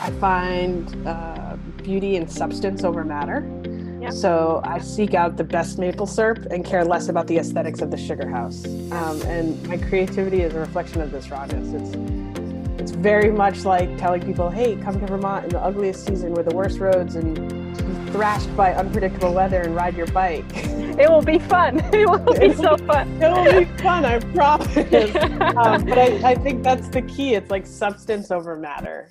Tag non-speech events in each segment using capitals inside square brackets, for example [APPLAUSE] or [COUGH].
I find uh, beauty and substance over matter. Yep. So I seek out the best maple syrup and care less about the aesthetics of the sugar house. Um, and my creativity is a reflection of this rawness. It's it's very much like telling people, "Hey, come to Vermont in the ugliest season with the worst roads and be thrashed by unpredictable weather and ride your bike." [LAUGHS] It will be fun. [LAUGHS] It will be so fun. It will be fun, I [LAUGHS] promise. um, but I, I think that's the key. It's like substance over matter.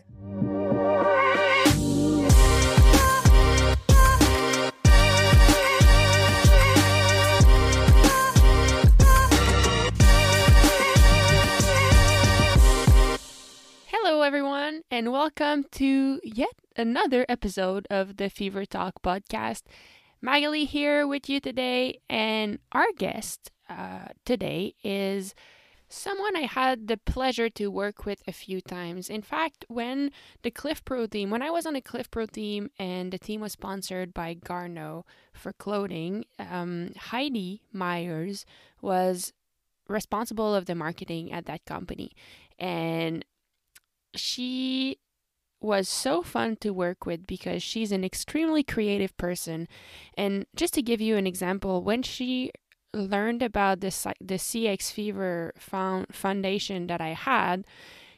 Everyone, and welcome to yet another episode of the Fever Talk podcast. Magali here with you today, and our guest uh, today is someone I had the pleasure to work with a few times. In fact, when the Clif Pro team, when I was on the Clif Pro team and the team was sponsored by Garneau for clothing, um, Heidi Myers was responsible of the marketing at that company. And she was so fun to work with because she's an extremely creative person. And just to give you an example, when she learned about this the CX Fever foundation that I had,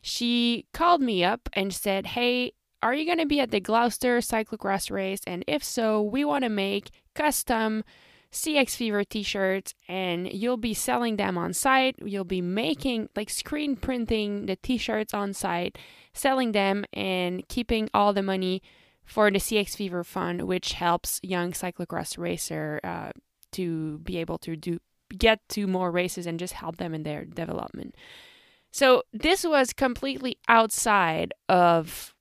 she called me up and said, "Hey, are you going to be at the Gloucester cyclocross race? And if so, we want to make custom CX Fever t-shirts and you'll be selling them on site. You'll be making like screen printing the t-shirts on site selling them and keeping all the money for the CX Fever Fund, which helps young cyclocross racer uh, to be able to do get to more races and just help them in their development. So this was completely outside of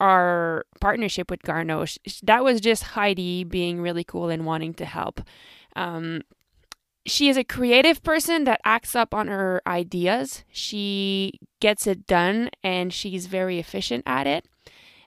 our partnership with Garneau. That was just Heidi being really cool and wanting to help. Um, she is a creative person that acts up on her ideas. She gets it done and she's very efficient at it.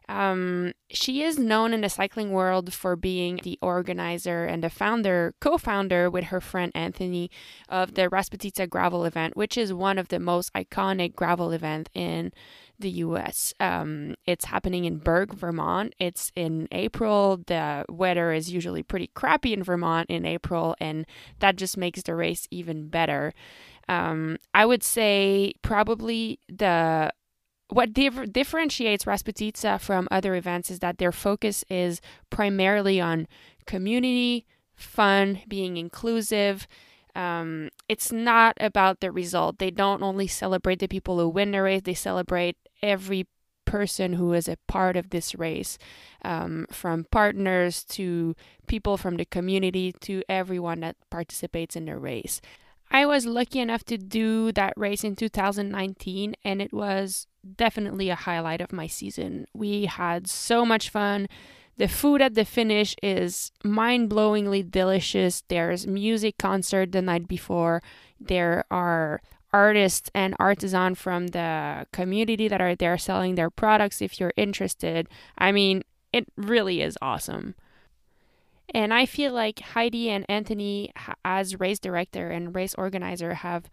Um, she is known in the cycling world for being the organizer and the founder, co founder with her friend Anthony of the Rasputitsa gravel event, which is one of the most iconic gravel events in the US. Um, it's happening in Burke, Vermont. It's in April. The weather is usually pretty crappy in Vermont in April, and that just makes the race even better. Um, I would say probably the what dif- differentiates Rasputitsa from other events is that their focus is primarily on community, fun, being inclusive. Um, it's not about the result. They don't only celebrate the people who win the race, they celebrate every person who is a part of this race, um, from partners to people from the community to everyone that participates in the race. I was lucky enough to do that race in 2019, and it was definitely a highlight of my season. We had so much fun. The food at the finish is mind blowingly delicious. There's music concert the night before. There are artists and artisan from the community that are there selling their products if you're interested. I mean, it really is awesome. And I feel like Heidi and Anthony, as race director and race organizer, have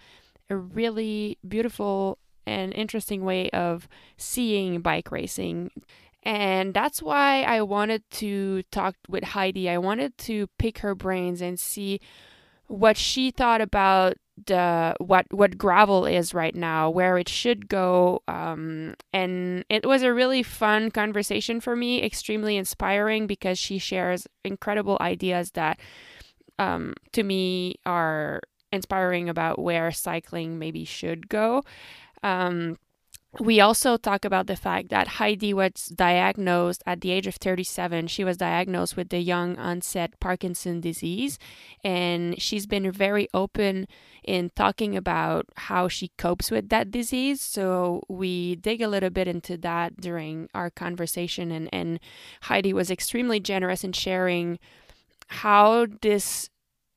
a really beautiful and interesting way of seeing bike racing. And that's why I wanted to talk with Heidi. I wanted to pick her brains and see what she thought about the what what gravel is right now, where it should go. Um, and it was a really fun conversation for me, extremely inspiring because she shares incredible ideas that, um, to me, are inspiring about where cycling maybe should go. Um, we also talk about the fact that Heidi was diagnosed at the age of 37. She was diagnosed with the young onset Parkinson disease, and she's been very open in talking about how she copes with that disease. So we dig a little bit into that during our conversation, and, and Heidi was extremely generous in sharing how this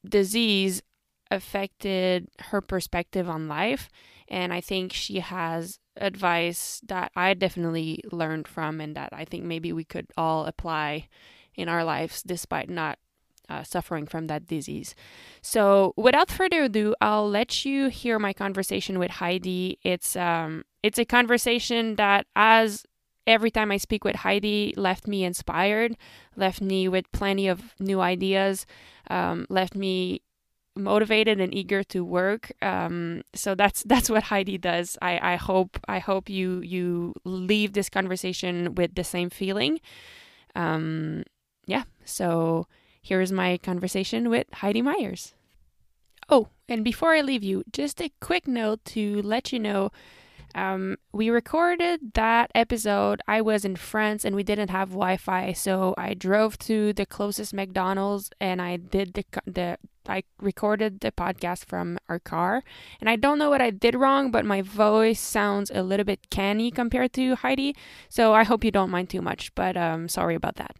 disease affected her perspective on life. And I think she has advice that I definitely learned from and that I think maybe we could all apply in our lives despite not uh, suffering from that disease. So, without further ado, I'll let you hear my conversation with Heidi. It's um, it's a conversation that, as every time I speak with Heidi, left me inspired, left me with plenty of new ideas, um, left me motivated and eager to work. Um, so that's [LAUGHS] that's what Heidi does. I, I hope I hope you you leave this conversation with the same feeling. Um, yeah. So here's my conversation with Heidi Myers. Oh, and before I leave you, just a quick note to let you know um, we recorded that episode. I was in France and we didn't have Wi-Fi, so I drove to the closest McDonald's and I did the the I recorded the podcast from our car. And I don't know what I did wrong, but my voice sounds a little bit canny compared to Heidi. So I hope you don't mind too much. But um, sorry about that.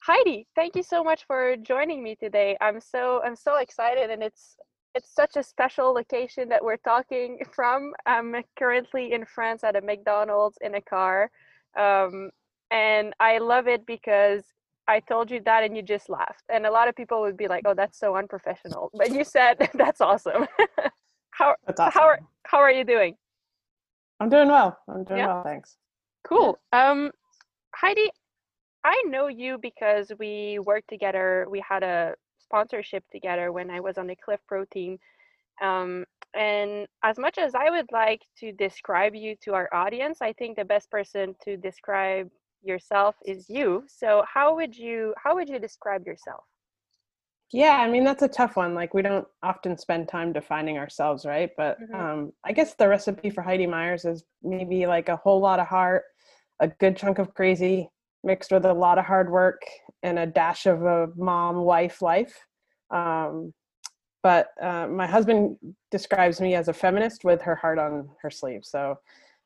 Heidi, thank you so much for joining me today. I'm so I'm so excited, and it's it's such a special location that we're talking [LAUGHS] from. I'm currently in France at a McDonald's in a car. Um, and I love it because I told you that and you just laughed. And a lot of people would be like, oh, that's so unprofessional. But you said, [LAUGHS] that's awesome. [LAUGHS] how, That's awesome. how, are, how are you doing? I'm doing well. I'm doing Yeah. well, thanks. Cool. Um, Heidi, I know you because we worked together. We had a sponsorship together when I was on the Clif Pro team. Um, and as much as I would like to describe you to our audience, I think the best person to describe yourself is you. So how would you how would you describe yourself? Yeah, I mean that's a tough one. Like we don't often spend time defining ourselves, right? But Mhm. um, I guess the recipe for Heidi Myers is maybe like a whole lot of heart, a good chunk of crazy, mixed with a lot of hard work and a dash of a mom wife life. Um, but uh, my husband describes me as a feminist with her heart on her sleeve. So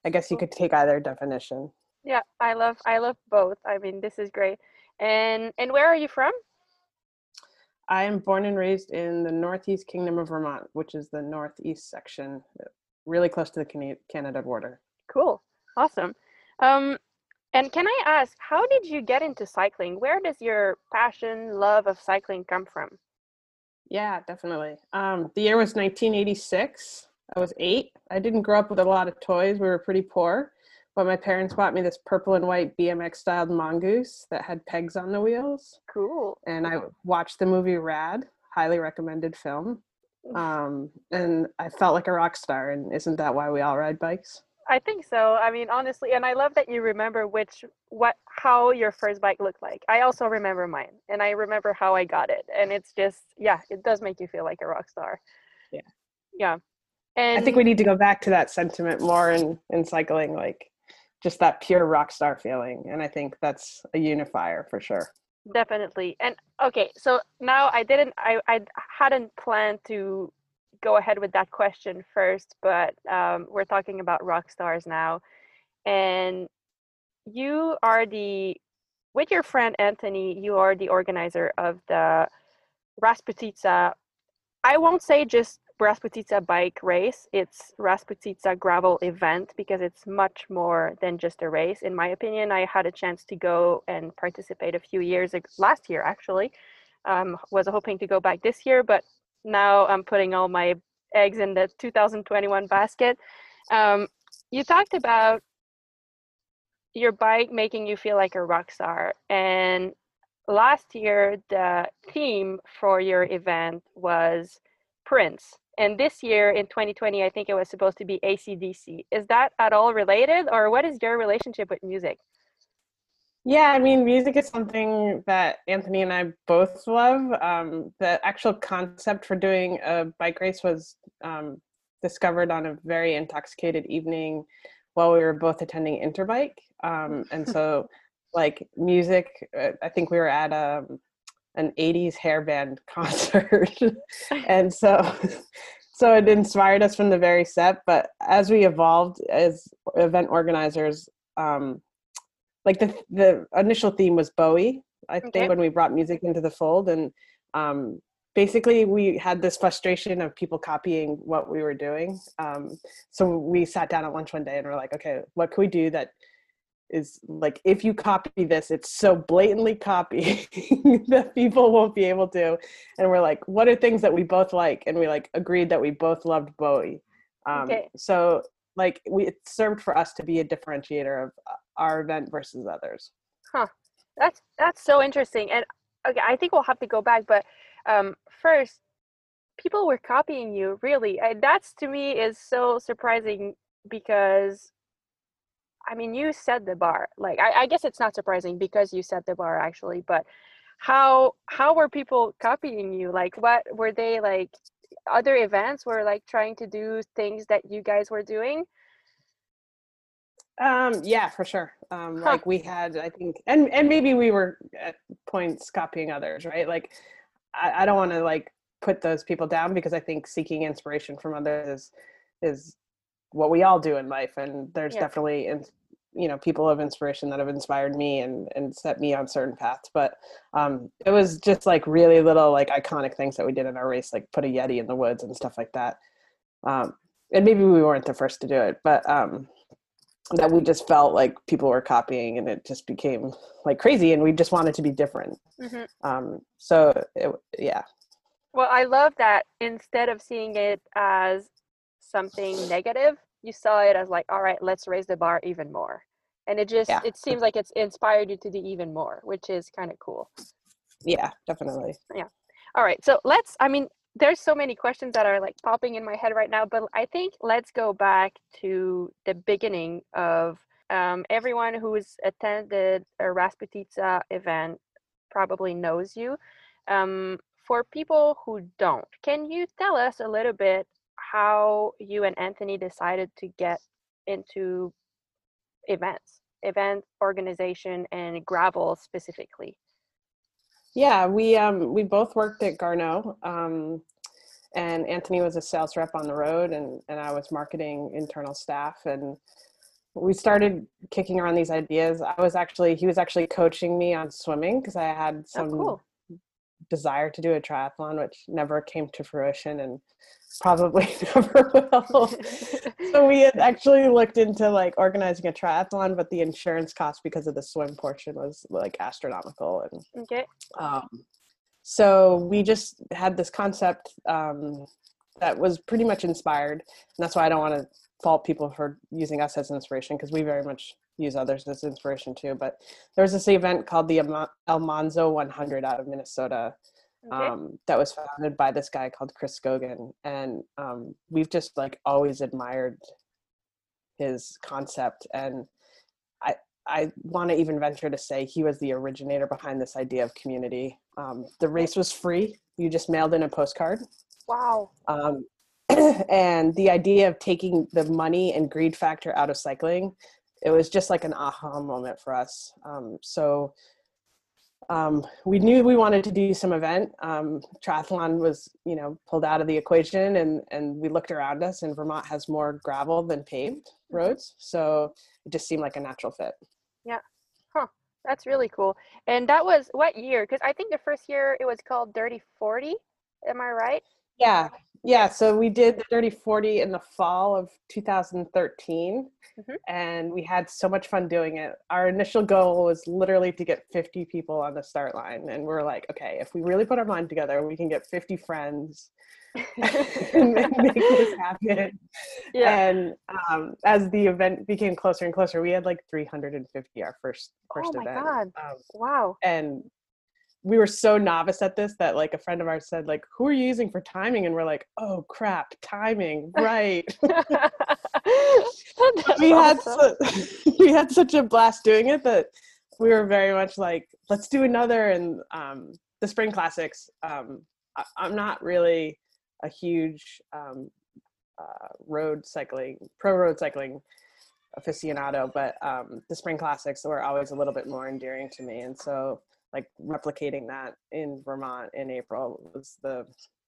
I guess you could take either definition. Yeah, I love I love both. I mean, this is great. And and where are you from? I am born and raised in the Northeast Kingdom of Vermont, which is the northeast section, really close to the Cana- Canada border. Cool. Awesome. Um, and can I ask, how did you get into cycling? Where does your passion, love of cycling come from? Yeah, definitely. Um, the year was 1986. I was eight. I didn't grow up with a lot of toys. We were pretty poor, but my parents bought me this purple and white BMX styled mongoose that had pegs on the wheels. Cool. And I watched the movie Rad, highly recommended film. Um, and I felt like a rock star. And isn't that why we all ride bikes? I think so. I mean, honestly, and I love that you remember which what how your first bike looked like. I also remember mine, and I remember how I got it, and it's just yeah, it does make you feel like a rock star. Yeah. Yeah. And I think we need to go back to that sentiment more in, in cycling, like just that pure rock star feeling. And I think that's a unifier for sure. definitely. And okay, so now I didn't I I hadn't planned to go ahead with that question first, but um, we're talking about rock stars now, and you are the with your friend Anthony. You are the organizer of the Rasputitsa. I won't say just Rasputitsa bike race. It's Rasputitsa gravel event because it's much more than just a race. In my opinion, I had a chance to go and participate a few years ago, last year actually. Um, was hoping to go back this year, but now I'm putting all my eggs in the 2021 basket. Um, you talked about your bike making you feel like a rock star, and last year the theme for your event was Prince. And this year in 2020, I think it was supposed to be ACDC. Is that at all related, or what is your relationship with music? Yeah, I mean, music is something that Anthony and I both love. Um, the actual concept for doing a bike race was um, discovered on a very intoxicated evening while we were both attending Interbike. Um, and so, [LAUGHS] like, music, uh, I think we were at um, an 80s hair band [LAUGHS] concert. [LAUGHS] and so, so it inspired us from the very set. But as we evolved as event organizers, um, like the the initial theme was Bowie. I think when we brought music into the fold, and um, basically we had this frustration of people copying what we were doing. Um, so we sat down at lunch one day and we're like, okay, what can we do that is like if you copy this, it's so blatantly copy [LAUGHS] that people won't be able to. And we're like, what are things that we both like? And we like agreed that we both loved Bowie. Um, Okay. So like we it served for us to be a differentiator of our event versus others. Huh. That's that's so interesting. And okay, I think we'll have to go back, but um, first, people were copying you. Really, and that's to me is so surprising because, I mean, you set the bar. Like, I, I guess it's not surprising because you set the bar actually, but how how were people copying you? Like, what were they like? Other events were like trying to do things that you guys were doing um, yeah, for sure. Um, huh. like we had, I think, and and maybe we were at points copying others, right? Like, I, I don't want to like put those people down because I think seeking inspiration from others is is what we all do in life, and there's yeah. definitely, in, you know, people of inspiration that have inspired me and and set me on certain paths. But um, it was just like really little like iconic things that we did in our race, like put a yeti in the woods and stuff like that. Um, and maybe we weren't the first to do it, but um, that we just felt like people were copying and it just became like crazy and we just wanted to be different. Mm-hmm. um, so it, yeah. Well i love that instead of seeing it as something negative you saw it as like all right let's raise the bar even more. And it just yeah. it seems like it's inspired you to do even more which is kind of cool. Yeah definitely. Yeah. All right so let's i mean there's so many questions that are like popping in my head right now, but I think let's go back to the beginning of um, everyone who's attended a Rasputitsa event probably knows you. Um, for people who don't, can you tell us a little bit how you and Anthony decided to get into events, event organization, and gravel specifically? Yeah, we um, we both worked at Garneau, um, and Anthony was a sales rep on the road, and and I was marketing internal staff, and we started kicking around these ideas. I was actually he was actually coaching me on swimming because I had oh, some oh, cool desire to do a triathlon, which never came to fruition and probably [LAUGHS] never will. so we had [LAUGHS] actually looked into like organizing a triathlon, but the insurance cost because of the swim portion was like astronomical. And okay. Um, so we just had this concept um, that was pretty much inspired, and that's why I don't want to fault people for using us as an inspiration because we very much use others as inspiration too. But there was this event called the Almanzo 100 out of Minnesota okay. um, that was founded by this guy called Chris Skogen, and um, we've just like always admired his concept. And I I want to even venture to say he was the originator behind this idea of community. Um, the race was free; you just mailed in a postcard. Wow. Um, [CLEARS THROAT] and the idea of taking the money and greed factor out of cycling it was just like an aha moment for us. Um, so um, we knew we wanted to do some event. Um, triathlon was, you know, pulled out of the equation, and and we looked around us, and Vermont has more gravel than paved roads, so it just seemed like a natural fit. Yeah, huh? That's really cool. And that was what year? Because I think the first year it was called Dirty Forty. Am I right? Yeah, yeah. So we did the Dirty Forty in the fall of 2013 mm-hmm. and we had so much fun doing it. Our initial goal was literally to get 50 people on the start line, and we are like, okay, if we really put our mind together, we can get 50 friends [LAUGHS] and [LAUGHS] make this happen. Yeah. And um, as the event became closer and closer, we had like 350 our first first oh event. Oh my god! Um, wow. And we were so novice at this that like a friend of ours said like who are you using for timing? And we're like oh crap timing [LAUGHS] right. [LAUGHS] We had so, [LAUGHS] we had such a blast doing it that we were very much like let's do another and um, the spring classics um, I, am not really a huge um, uh, road cycling pro road cycling aficionado but um, the spring classics were always a little bit more endearing to me and so like replicating that in Vermont in April was the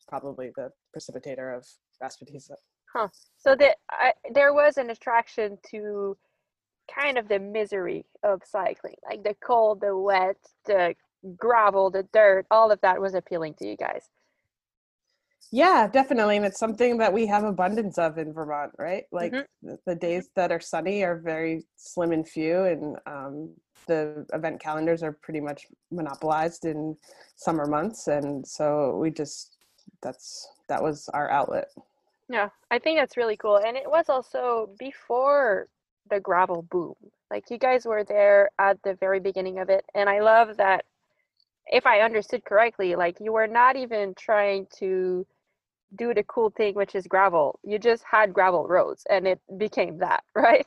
probably the precipitator of Rasputitsa. Huh. So that there was an attraction to kind of the misery of cycling, like the cold, the wet, the gravel, the dirt, all of that was appealing to you guys. Yeah, definitely. And it's something that we have abundance of in Vermont, right? Like mm-hmm. the, the, days that are sunny are very slim and few, and um, the event calendars are pretty much monopolized in summer months. And so we just, that's, that was our outlet. Yeah, I think that's really cool. And it was also before the gravel boom. Like you guys were there at the very beginning of it, and I love that. If I understood correctly, like you were not even trying to do the cool thing, which is gravel. You just had gravel roads, and it became that, [LAUGHS] right?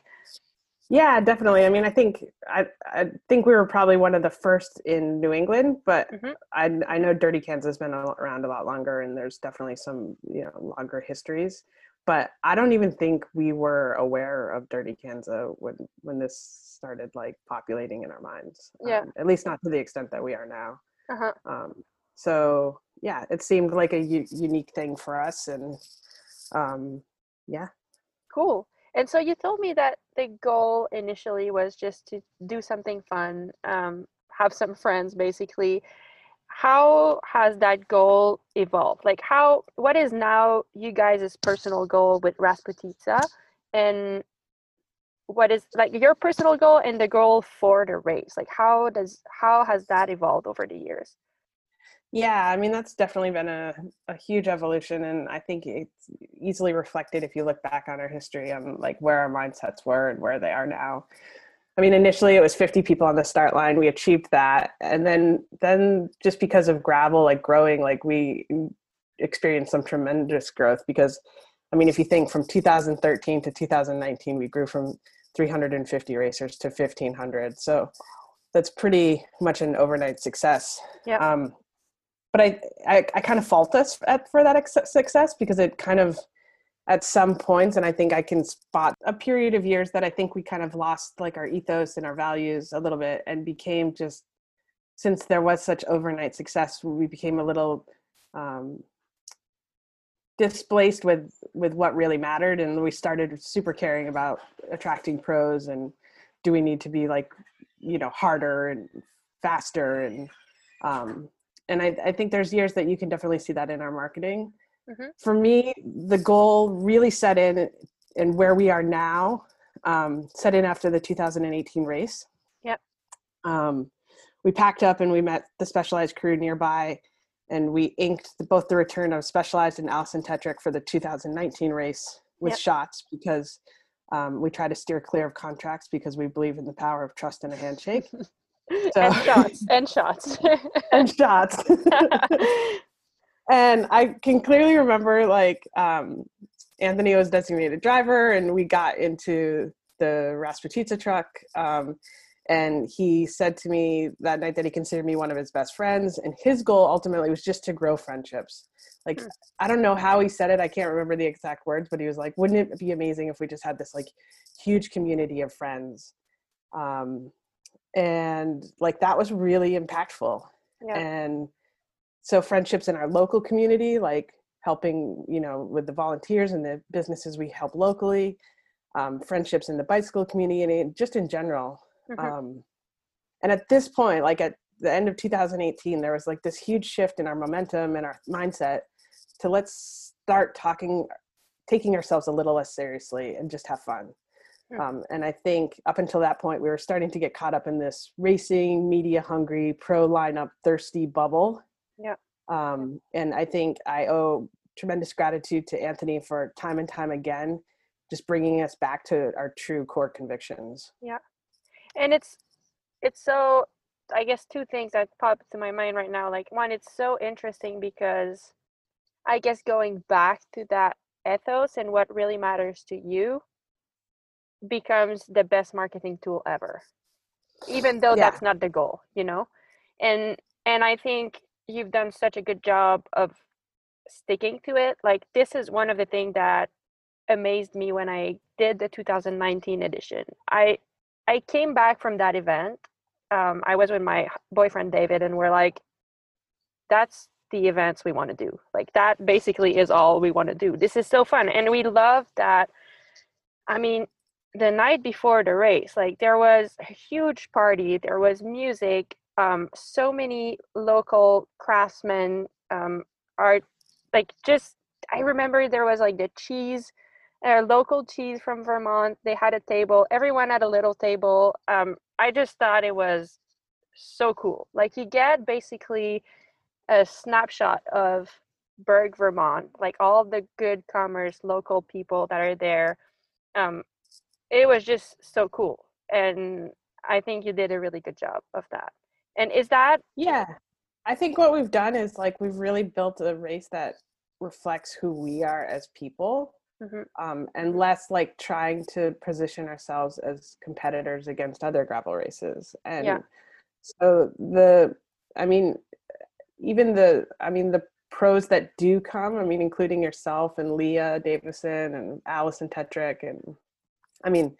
Yeah, definitely. I mean, I think I I think we were probably one of the first in New England, but mm-hmm. I I know Dirty Kanza has been around a lot longer, and there's definitely some you know longer histories. But I don't even think we were aware of Dirty Kanza when when this started like populating in our minds. Yeah. Um, at least not to the extent that we are now. Uh-huh. Um, so yeah, it seemed like a u- unique thing for us, and um, yeah. Cool. And so you told me that the goal initially was just to do something fun, um, have some friends basically. How has that goal evolved? Like how what is now you guys' personal goal with Rasputitsa and what is like your personal goal and the goal for the race? Like how does how has that evolved over the years? Yeah, I mean that's definitely been a, a huge evolution, and I think it's easily reflected if you look back on our history on like where our mindsets were and where they are now. I mean, initially it was 50 people on the start line. We achieved that, and then then just because of gravel like growing, like we experienced some tremendous growth. Because, I mean, if you think from 2013 to 2019, we grew from 350 racers to 1500. So that's pretty much an overnight success. Yeah. Um, but I, I, I kind of fault us for that success because it kind of at some points and i think i can spot a period of years that i think we kind of lost like our ethos and our values a little bit and became just since there was such overnight success we became a little um, displaced with with what really mattered and we started super caring about attracting pros and do we need to be like you know harder and faster and um, and I, I think there's years that you can definitely see that in our marketing. Mm-hmm. For me, the goal really set in and where we are now, um, set in after the 2018 race. Yep. Um, we packed up and we met the specialized crew nearby and we inked the, both the return of specialized and Alison Tetrick for the 2019 race with yep. shots because um, we try to steer clear of contracts because we believe in the power of trust and a handshake. [LAUGHS] So. And shots. And shots. [LAUGHS] and shots. and I can clearly remember like um, Anthony was designated driver, and we got into the Rasputitsa truck. Um, and he said to me that night that he considered me one of his best friends, and his goal ultimately was just to grow friendships. Like hmm. I don't know how he said it, I can't remember the exact words, but he was like, "Wouldn't it be amazing if we just had this like huge community of friends?" Um, and like that was really impactful yeah. and so friendships in our local community like helping you know with the volunteers and the businesses we help locally um, friendships in the bicycle community and just in general mm-hmm. um, and at this point like at the end of 2018 there was like this huge shift in our momentum and our mindset to let's start talking taking ourselves a little less seriously and just have fun um, and I think up until that point, we were starting to get caught up in this racing, media hungry, pro lineup thirsty bubble. Yeah. Um, and I think I owe tremendous gratitude to Anthony for time and time again, just bringing us back to our true core convictions. Yeah. And it's, it's so, I guess two things that pop to my mind right now. Like one, it's so interesting because I guess going back to that ethos and what really matters to you becomes the best marketing tool ever even though yeah. that's not the goal you know? And and i think you've done such a good job of sticking to it. Like this is one of the things that amazed me when i did the 2019 edition. I i came back from that event um, i was with my boyfriend david and we're like that's the events we want to do. Like that basically is all we want to do. This is so fun and we love that. I mean the night before the race like there was a huge party there was music um, so many local craftsmen um, art like just i remember there was like the cheese uh, local cheese from vermont they had a table everyone had a little table um, i just thought it was so cool like you get basically a snapshot of Burke vermont like all the good commerce local people that are there um, it was just so cool and i think you did a really good job of that and is that yeah i think what we've done is like we've really built a race that reflects who we are as people mm-hmm. um, and less like trying to position ourselves as competitors against other gravel races and yeah. so the i mean even the i mean the pros that do come i mean including yourself and lea davison and alison tetrick and i mean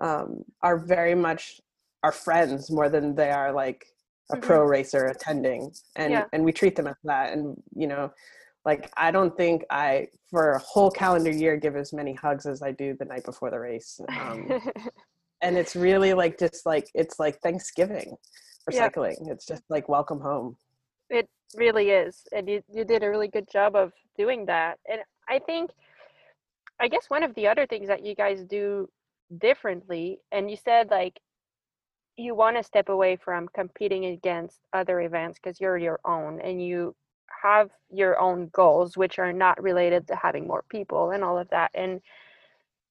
um, are very much our friends more than they are like a mm-hmm. pro racer attending and yeah. and we treat them as that and you know like i don't think i for a whole calendar year give as many hugs as i do the night before the race um, [LAUGHS] and it's really like just like it's like thanksgiving for yeah. cycling it's just like welcome home it really is and you, you did a really good job of doing that and i think i guess one of the other things that you guys do differently and you said like you want to step away from competing against other events because you're your own and you have your own goals which are not related to having more people and all of that and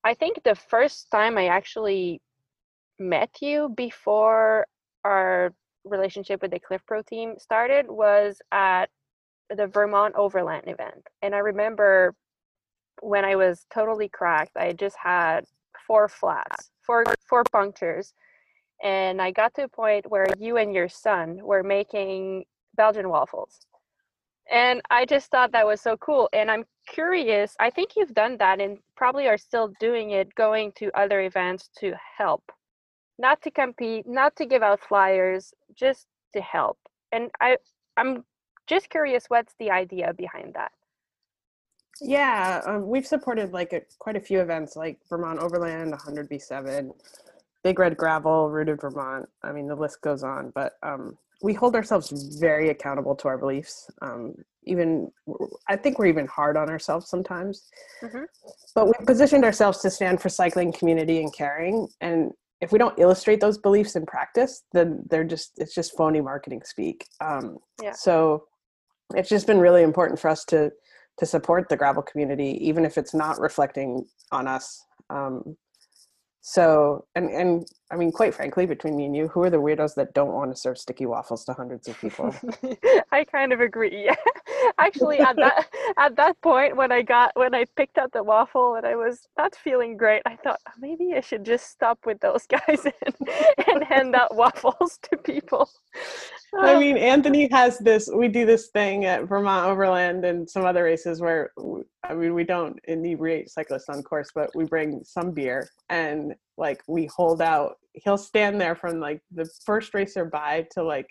i think the first time i actually met you before our relationship with the clif pro team started was at the vermont overland event and i remember when i was totally cracked i just had four flats four four punctures and I got to a point where you and your son were making Belgian waffles. And I just thought that was so cool. And I'm curious, I think you've done that and probably are still doing it, going to other events to help, not to compete, not to give out flyers, just to help. And I, I'm just curious, what's the idea behind that? Yeah, um, we've supported like a, quite a few events like Vermont Overland, 100B7, Big Red Gravel, Rooted Vermont. I mean, the list goes on, but um, we hold ourselves very accountable to our beliefs. Um, even, I think we're even hard on ourselves sometimes. Mm-hmm. But we positioned ourselves to stand for cycling, community, and caring. And if we don't illustrate those beliefs in practice, then they're just it's just phony marketing speak. Um, yeah. So it's just been really important for us to to support the gravel community, even if it's not reflecting on us. Um, so, and and I mean, quite frankly, between me and you, who are the weirdos that don't want to serve sticky waffles to hundreds of people? [LAUGHS] I kind of agree. Yeah. [LAUGHS] Actually, at that [LAUGHS] at that point, when I got when I picked up the waffle and I was not feeling great, I thought oh, maybe I should just stop with those guys and, and hand out waffles to people. I um, mean, Anthony has this. We do this thing at Vermont Overland and some other races where, I mean, we don't inebriate cyclists on course, but we bring some beer and like we hold out. He'll stand there from like the first racer by to like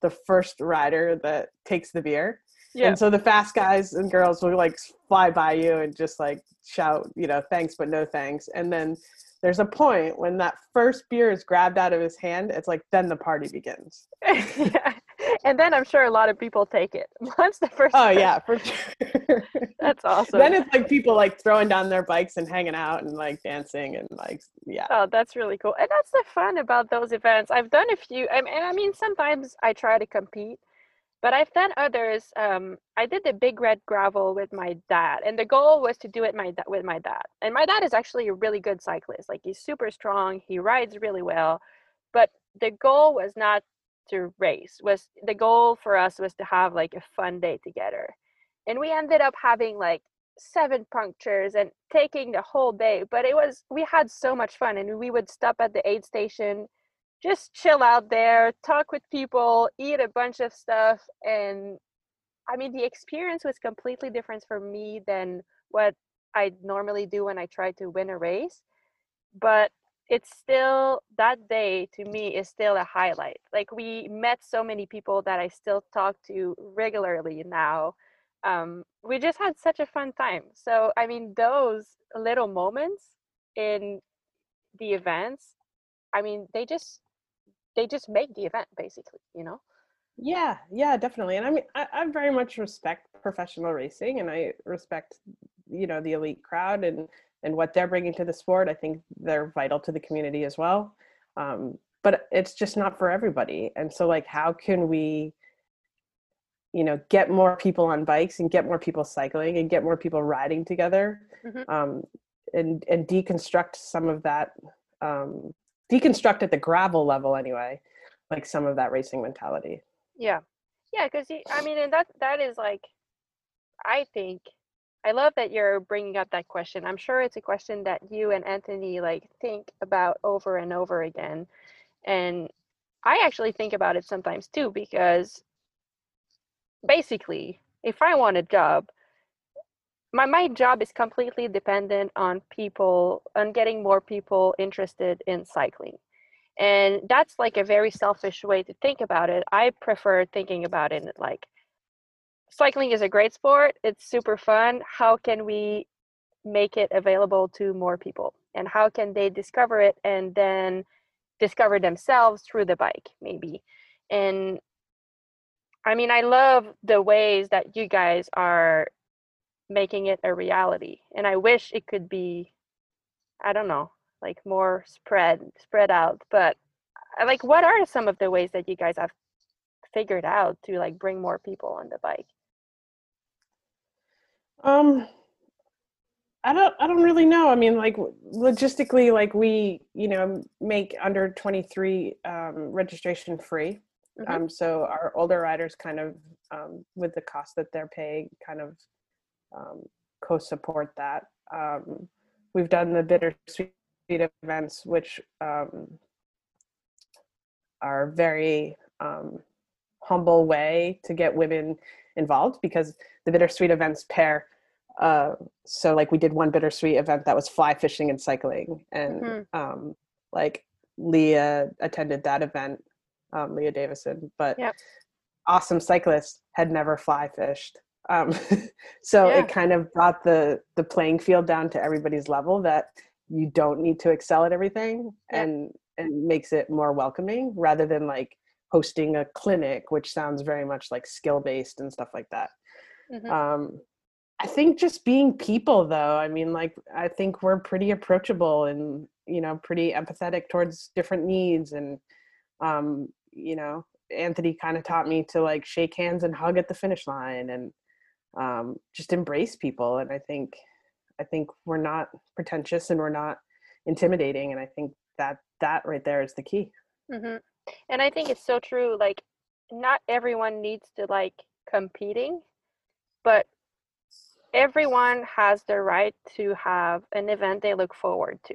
the first rider that takes the beer. Yeah. And so the fast guys and girls will like fly by you and just like shout, you know, thanks but no thanks. And then there's a point when that first beer is grabbed out of his hand it's like then the party begins [LAUGHS] yeah. And then i'm sure a lot of people take it [LAUGHS] once the first oh yeah for sure [LAUGHS] that's awesome then it's like people like throwing down their bikes and hanging out and like dancing and like yeah oh that's really cool and that's the fun about those events i've done a few and i mean sometimes i try to compete but I've done others. Um, I did the big red gravel with my dad, and the goal was to do it my with my dad. And my dad is actually a really good cyclist. Like he's super strong. He rides really well. But the goal was not to race. Was the goal for us was to have like a fun day together. And we ended up having like seven punctures and taking the whole day. But it was we had so much fun, and we would stop at the aid station just chill out there, talk with people, eat a bunch of stuff. And I mean, the experience was completely different for me than what I normally do when I try to win a race. But it's still, that day to me is still a highlight. Like, we met so many people that I still talk to regularly now. Um, we just had such a fun time. So, I mean, those little moments in the events I mean, they just they just make the event basically you know yeah yeah definitely and i mean I, I very much respect professional racing and i respect you know the elite crowd and and what they're bringing to the sport i think they're vital to the community as well. Um, but it's just not for everybody. And so like how can we you know get more people on bikes and get more people cycling and get more people riding together mm-hmm. um, and and deconstruct some of that um, deconstruct at the gravel level anyway like some of that racing mentality? Yeah. Yeah because i mean and that that is like i think i love that you're bringing up that question i'm sure it's a question that you and anthony like think about over and over again and i actually think about it sometimes too because basically if i want a job my my job is completely dependent on people on getting more people interested in cycling and that's like a very selfish way to think about it i prefer thinking about it like cycling is a great sport it's super fun how can we make it available to more people? And how can they discover it and then discover themselves through the bike maybe? And i mean i love the ways that you guys are making it a reality and i wish it could be i don't know like more spread spread out but uh, like what are some of the ways that you guys have figured out to like bring more people on the bike um i don't i don't really know i mean like logistically like we you know make under 23 um, registration free mm-hmm. um, so our older riders kind of um, with the cost that they're paying kind of um, co-support that. Um, we've done the bittersweet events, which um, are very um, humble way to get women involved because the bittersweet events pair. Uh, so like we did one bittersweet event that was fly fishing and cycling, and mm-hmm. Um, like Lea attended that event, um, Lea Davison, but yep. awesome cyclist had never fly fished um, [LAUGHS] so yeah. it kind of brought the the playing field down to everybody's level that you don't need to excel at everything yeah. and and makes it more welcoming rather than like hosting a clinic which sounds very much like skill based and stuff like that mm-hmm. um, i think just being people though i mean like i think we're pretty approachable and you know pretty empathetic towards different needs and um, you know anthony kind of taught me to like shake hands and hug at the finish line and um, just embrace people and i think i think we're not pretentious and we're not intimidating and i think that that right there is the key mm-hmm. And i think it's so true like not everyone needs to like competing but everyone has the right to have an event they look forward to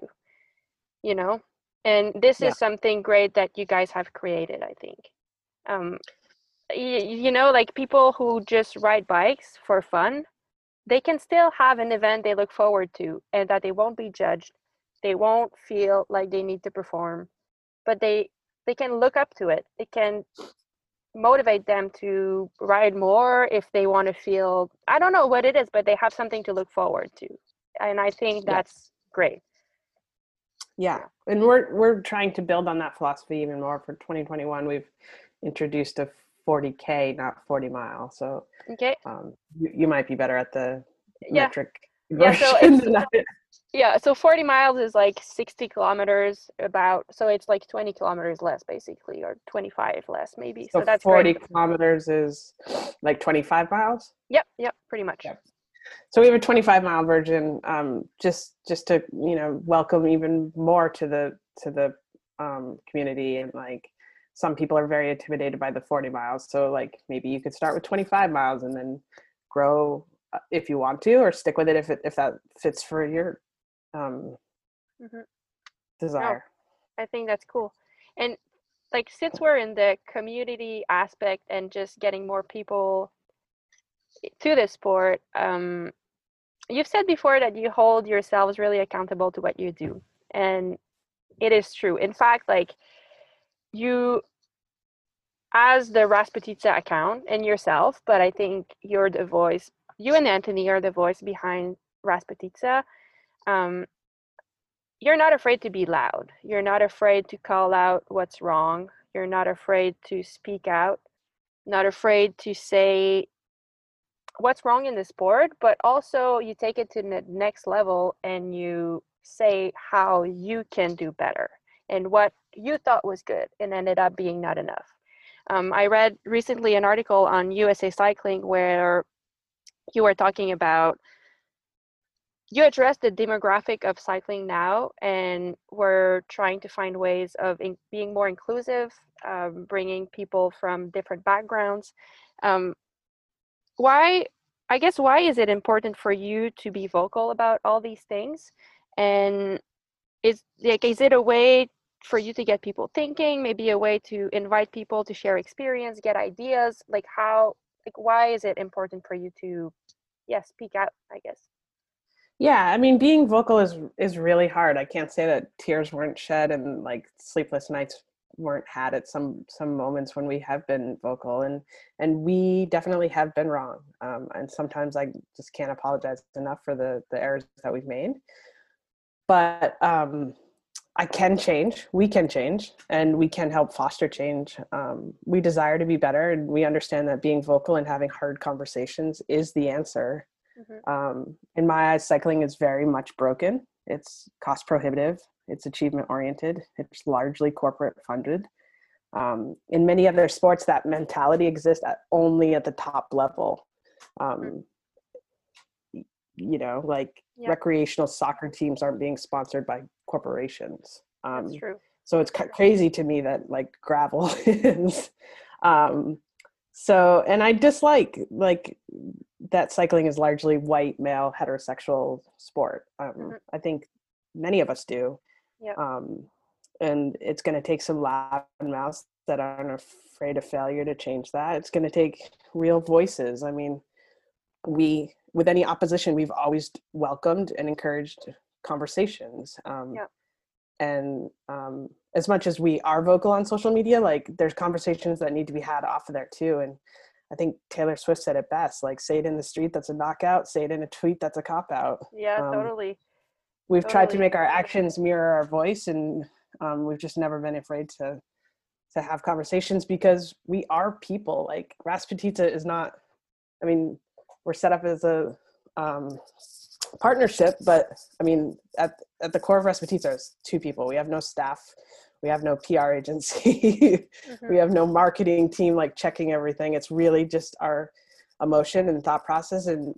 you know and this yeah. is something great that you guys have created i think um, you know like people who just ride bikes for fun they can still have an event they look forward to and that they won't be judged they won't feel like they need to perform but they they can look up to it it can motivate them to ride more if they want to feel i don't know what it is but they have something to look forward to and i think that's yes. great yeah and we're we're trying to build on that philosophy even more for 2021 we've introduced a 40k, not 40 miles. So okay, um, you, you might be better at the yeah. metric. Yeah, so [LAUGHS] yeah, so 40 miles is like 60 kilometers about, so it's like 20 kilometers less basically, or 25 less maybe. So, so that's 40 great. kilometers is like 25 miles. Yep, yep, pretty much. Yep. So we have a 25 mile version, um, just just to you know welcome even more to the to the um, community and like some people are very intimidated by the 40 miles so like maybe you could start with 25 miles and then grow if you want to or stick with it if it if that fits for your um mm-hmm. desire no, i think that's cool and like since we're in the community aspect and just getting more people to the sport um you've said before that you hold yourselves really accountable to what you do and it is true in fact like you as the Rasputitsa account and yourself, but I think you're the voice. You and Anthony are the voice behind Rasputitsa. Um, you're not afraid to be loud. You're not afraid to call out what's wrong. You're not afraid to speak out. Not afraid to say what's wrong in the sport, but also you take it to the next level and you say how you can do better and what you thought was good and ended up being not enough. Um, I read recently an article on USA Cycling where you were talking about you address the demographic of cycling now, and we're trying to find ways of in, being more inclusive, um, bringing people from different backgrounds. Um, why, I guess, why is it important for you to be vocal about all these things? And is like, is it a way for you to get people thinking? Maybe a way to invite people to share experience, get ideas. Like how, like, why is it important for you to, yeah, speak out? I guess. Yeah, I mean, being vocal is is really hard. I can't say that tears weren't shed and like sleepless nights weren't had at some some moments when we have been vocal, and and we definitely have been wrong. Um, and sometimes I just can't apologize enough for the the errors that we've made. But um, I can change. We can change, and we can help foster change. Um, we desire to be better, and we understand that being vocal and having hard conversations is the answer Mm-hmm. Um, in my eyes, cycling is very much broken. It's cost prohibitive. It's achievement oriented. It's largely corporate funded. Um, in many other sports, that mentality exists at, only at the top level. Um, you know, like recreational soccer teams aren't being sponsored by corporations. That's um, true. So it's crazy to me that like gravel [LAUGHS] is. Um, so, and I dislike like that cycling is largely white male heterosexual sport um, mm-hmm. i think many of us do yep. um, and it's going to take some loud mouths that aren't afraid of failure to change that it's going to take real voices i mean we with any opposition we've always welcomed and encouraged conversations um, yep. and um, as much as we are vocal on social media like there's conversations that need to be had off of there too and I think Taylor Swift said it best like say it in the street that's a knockout say it in a tweet that's a cop out yeah um, totally we've totally. tried to make our actions mirror our voice and um, we've just never been afraid to to have conversations because we are people like Rasputitsa is not I mean we're set up as a um, partnership but I mean at at the core of Rasputitsa is two people. We have no staff. We have no pr agency. [LAUGHS] Mm-hmm. we have no marketing team like checking everything. It's really just our emotion and thought process and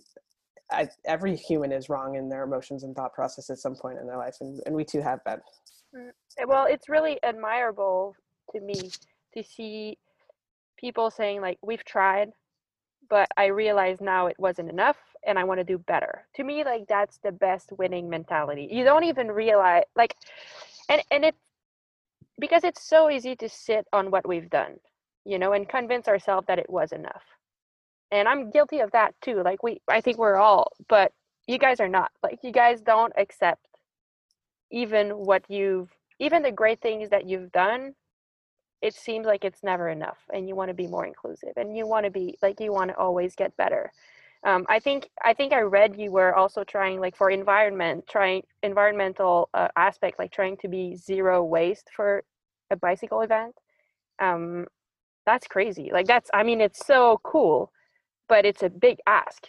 I, every human is wrong in their emotions and thought process at some point in their life and, and we too have been. Mm, well it's really admirable to me to see people saying like we've tried but i realize now it wasn't enough and i want to do better. To me like that's the best winning mentality. You don't even realize like and and it because it's so easy to sit on what we've done you know and convince ourselves that it was enough. And i'm guilty of that too like we i think we're all but you guys are not. Like you guys don't accept even what you've even the great things that you've done it seems like it's never enough and you want to be more inclusive and you want to be like you want to always get better um, i think i think i read you were also trying like for environment trying environmental uh, aspect like trying to be zero waste for a bicycle event. Um, that's crazy. Like that's i mean it's so cool but it's a big ask.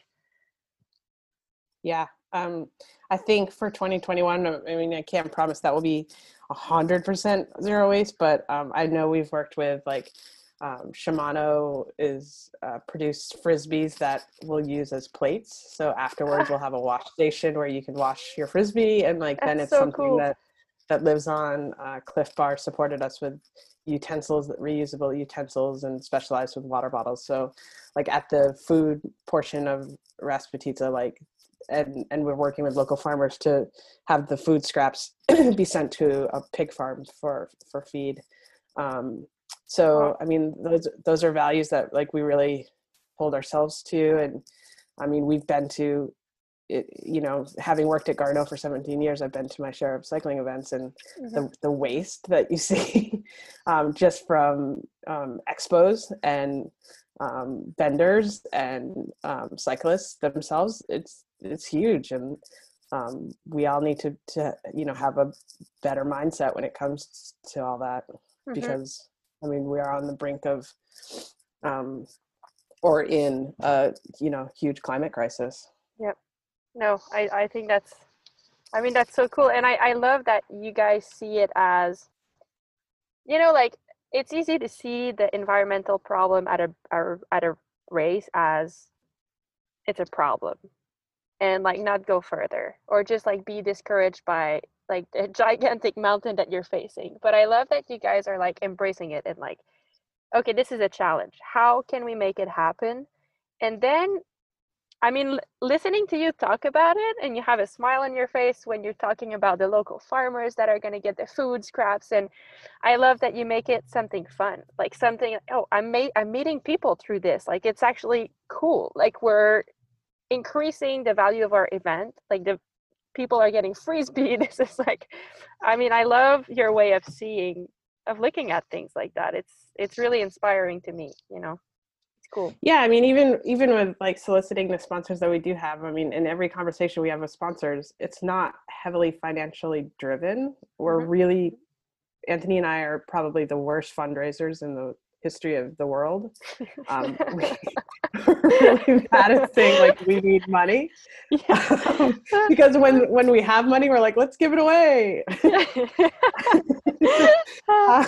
Yeah um, i think for 2021 uh, i mean i can't promise that will be 100% zero waste but um, i know we've worked with like um, Shimano is uh, produced frisbees that we'll use as plates. So afterwards, we'll have a wash [LAUGHS] station where you can wash your frisbee, and like then it's so something cool. that that lives on. Uh, Clif Bar supported us with utensils, reusable utensils, and specialized with water bottles. So, like at the food portion of Rasputitsa, like and and we're working with local farmers to have the food scraps [CLEARS THROAT] be sent to a pig farm for for feed. Um, so I mean, those those are values that like we really hold ourselves to, and I mean, we've been to you know, having worked at Garneau for 17 years, I've been to my share of cycling events and mm-hmm. the, the waste that you [LAUGHS] see um, just from um, expos and um, vendors and um, cyclists themselves, it's, it's huge. And um, we all need to, to, you know, have a better mindset when it comes to all that mm-hmm. because I mean, we are on the brink of, um, or in a, you know, huge climate crisis. Yep no i i think that's i mean that's so cool and i i love that you guys see it as you know like it's easy to see the environmental problem at a, at a race as it's a problem and like not go further or just like be discouraged by like a gigantic mountain that you're facing but i love that you guys are like embracing it and like okay this is a challenge how can we make it happen and then I mean, listening to you talk about it and you have a smile on your face when you're talking about the local farmers that are going to get the food scraps. And I love that you make it something fun, like something, oh, I'm, ma- I'm meeting people through this. Like it's actually cool. Like we're increasing the value of our event. Like the people are getting frisbee. [LAUGHS] This is like, I mean, I love your way of seeing, of looking at things like that. It's, it's really inspiring to me, you know? It's cool yeah i mean even even with like soliciting the sponsors that we do have i mean in every conversation we have with sponsors it's not heavily financially driven we're mm-hmm. really anthony and i are probably the worst fundraisers in the history of the world um, [LAUGHS] we, are really bad at saying like we need money yeah. um, [LAUGHS] because when when we have money we're like let's give it away uh,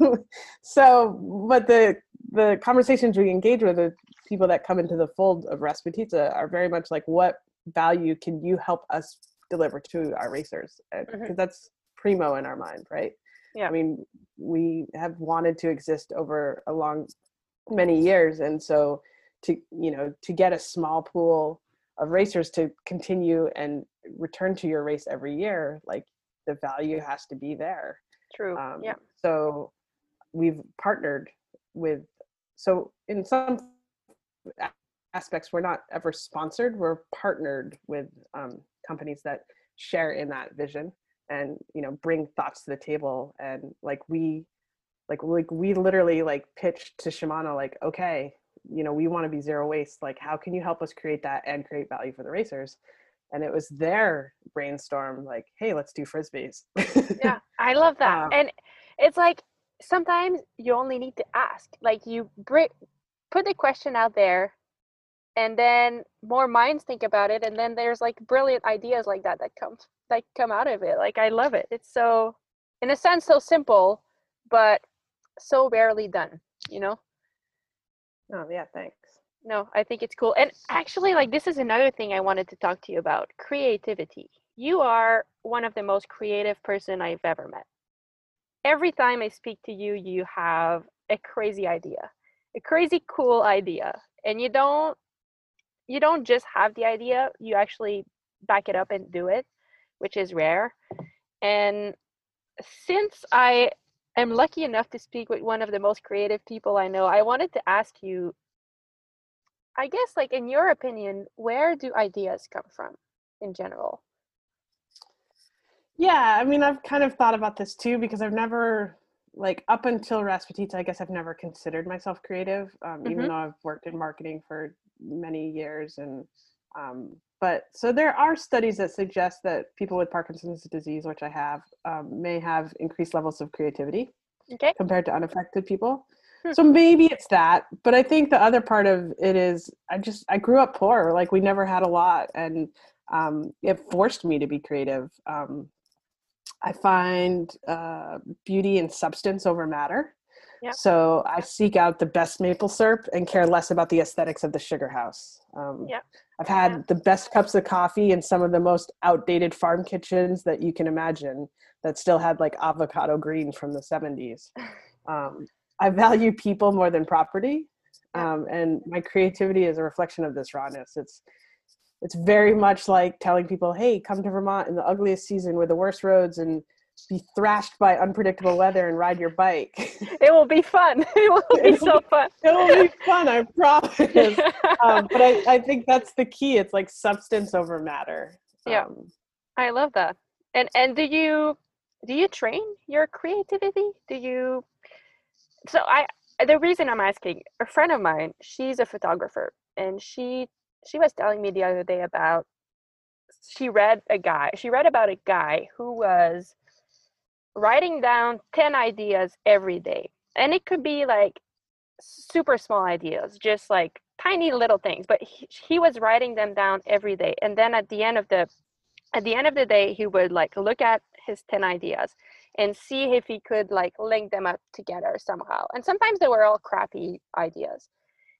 [LAUGHS] so but the the conversations we engage with the people that come into the fold of Rasputitsa are very much like, what value can you help us deliver to our racers? Because mm-hmm. that's primo in our mind, right? Yeah. I mean, we have wanted to exist over a long, many years, and so to you know to get a small pool of racers to continue and return to your race every year, like the value has to be there. True. Um, yeah. So we've partnered with so in some aspects we're not ever sponsored we're partnered with um, companies that share in that vision and you know bring thoughts to the table and like we like like we literally like pitched to shimano like okay you know we want to be zero waste like how can you help us create that and create value for the racers? And it was their brainstorm like hey let's do frisbees. Yeah [LAUGHS] i love that um, and it's like sometimes you only need to ask like you bring put the question out there and then more minds think about it and then there's like brilliant ideas like that that come that come out of it like i love it. It's so in a sense so simple but so rarely done you know? Oh yeah thanks. No i think it's cool. And actually like this is another thing i wanted to talk to you about creativity. You are one of the most creative person i've ever met. Every time I speak to you, you have a crazy idea, a crazy cool idea, and you don't you don't just have the idea, you actually back it up and do it, which is rare. And since I am lucky enough to speak with one of the most creative people I know, I wanted to ask you I guess like in your opinion, where do ideas come from in general? Yeah, I mean, I've kind of thought about this too because I've never, like, up until Rasputitsa, I guess I've never considered myself creative, um, mm-hmm. even though I've worked in marketing for many years. And, um, but so there are studies that suggest that people with Parkinson's disease, which I have, um, may have increased levels of creativity okay. compared to unaffected people. Hmm. So maybe it's that, but I think the other part of it is I just I grew up poor, like we never had a lot, and um, it forced me to be creative. Um, I find uh, beauty and substance over matter. Yep. So I seek out the best maple syrup and care less about the aesthetics of the sugar house. Um, yep. I've had the best cups of coffee in some of the most outdated farm kitchens that you can imagine that still had like avocado green from the 70s. [LAUGHS] Um, I value people more than property. Um, and my creativity is a reflection of this rawness. It's it's very much like telling people, "Hey, come to Vermont in the ugliest season with the worst roads and be thrashed by unpredictable weather and ride your bike." [LAUGHS] It will be fun. [LAUGHS] It will be so fun. It will be fun. I promise. [LAUGHS] um, but I, I think that's the key. It's like substance over matter. Yeah, um, I love that. And and do you do you train your creativity? Do you? So I the reason I'm asking a friend of mine, she's a photographer, and she she was telling me the other day about she read a guy she read about a guy who was writing down 10 ideas every day. And it could be like super small ideas just like tiny little things but he, he was writing them down every day. And then at the end of the at the end of the day he would like look at his 10 ideas and see if he could like link them up together somehow. And sometimes they were all crappy ideas.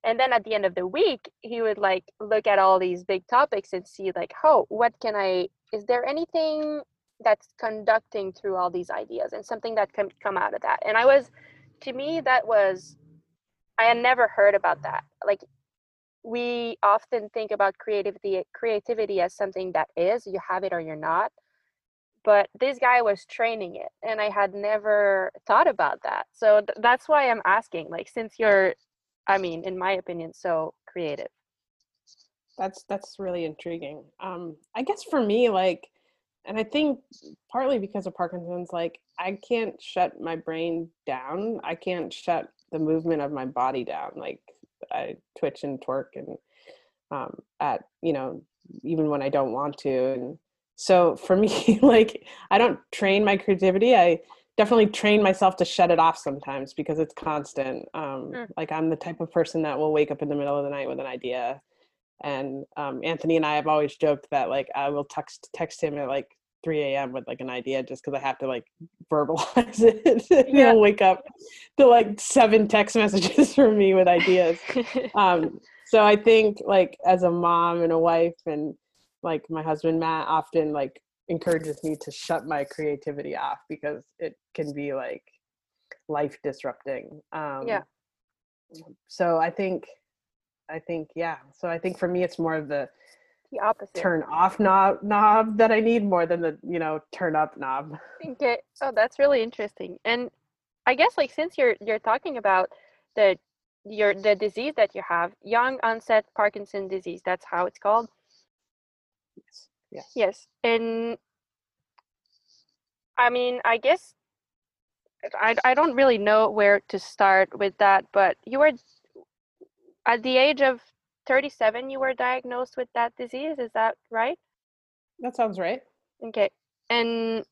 And then at the end of the week he would like look at all these big topics and see like oh what can i is there anything that's conducting through all these ideas and something that can come out of that. And i was to me that was i had never heard about that. Like we often think about creativity creativity as something that is you have it or you're not. But this guy was training it and i had never thought about that. So th- that's why i'm asking like since you're i mean in my opinion so creative. That's that's really intriguing. Um i guess for me like and i think partly because of parkinson's like i can't shut my brain down i can't shut the movement of my body down like i twitch and twerk and um at you know even when i don't want to and so for [LAUGHS] me like i don't train my creativity i definitely train myself to shut it off sometimes because it's constant um, mm. like i'm the type of person that will wake up in the middle of the night with an idea and um, anthony and i have always joked that like i will text text him at like 3 a.m with like an idea just because i have to like [LAUGHS] verbalize it yeah. he'll wake up to like seven text messages [LAUGHS] from me with ideas [LAUGHS] um, so i think like as a mom and a wife and like my husband Matt often like encourages me to shut my creativity off because it can be like life disrupting. Um, yeah. So I think, I think yeah. So I think for me it's more of the the opposite turn off knob knob that I need more than the you know turn up knob. Okay. Oh, that's really interesting. And I guess like since you're you're talking about the your the disease that you have, young onset Parkinson disease. That's how it's called. Yes. Yes. Yes. And I mean, I guess I, I don't really know where to start with that, but you were at the age of 37, you were diagnosed with that disease. Is that right? That sounds right. Okay. And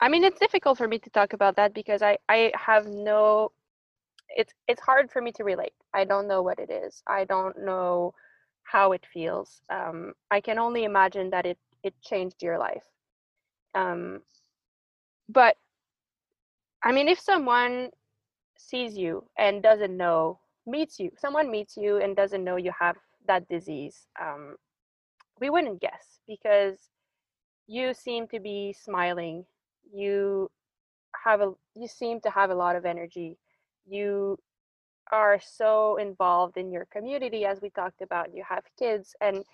I mean, it's difficult for me to talk about that because I, I have no, it's, it's hard for me to relate. I don't know what it is. I don't know how it feels. Um, I can only imagine that it it changed your life. Um, but I mean, if someone sees you and doesn't know, meets you, someone meets you and doesn't know you have that disease, um, we wouldn't guess because you seem to be smiling. You have a you seem to have a lot of energy. You are so involved in your community as we talked about you have kids and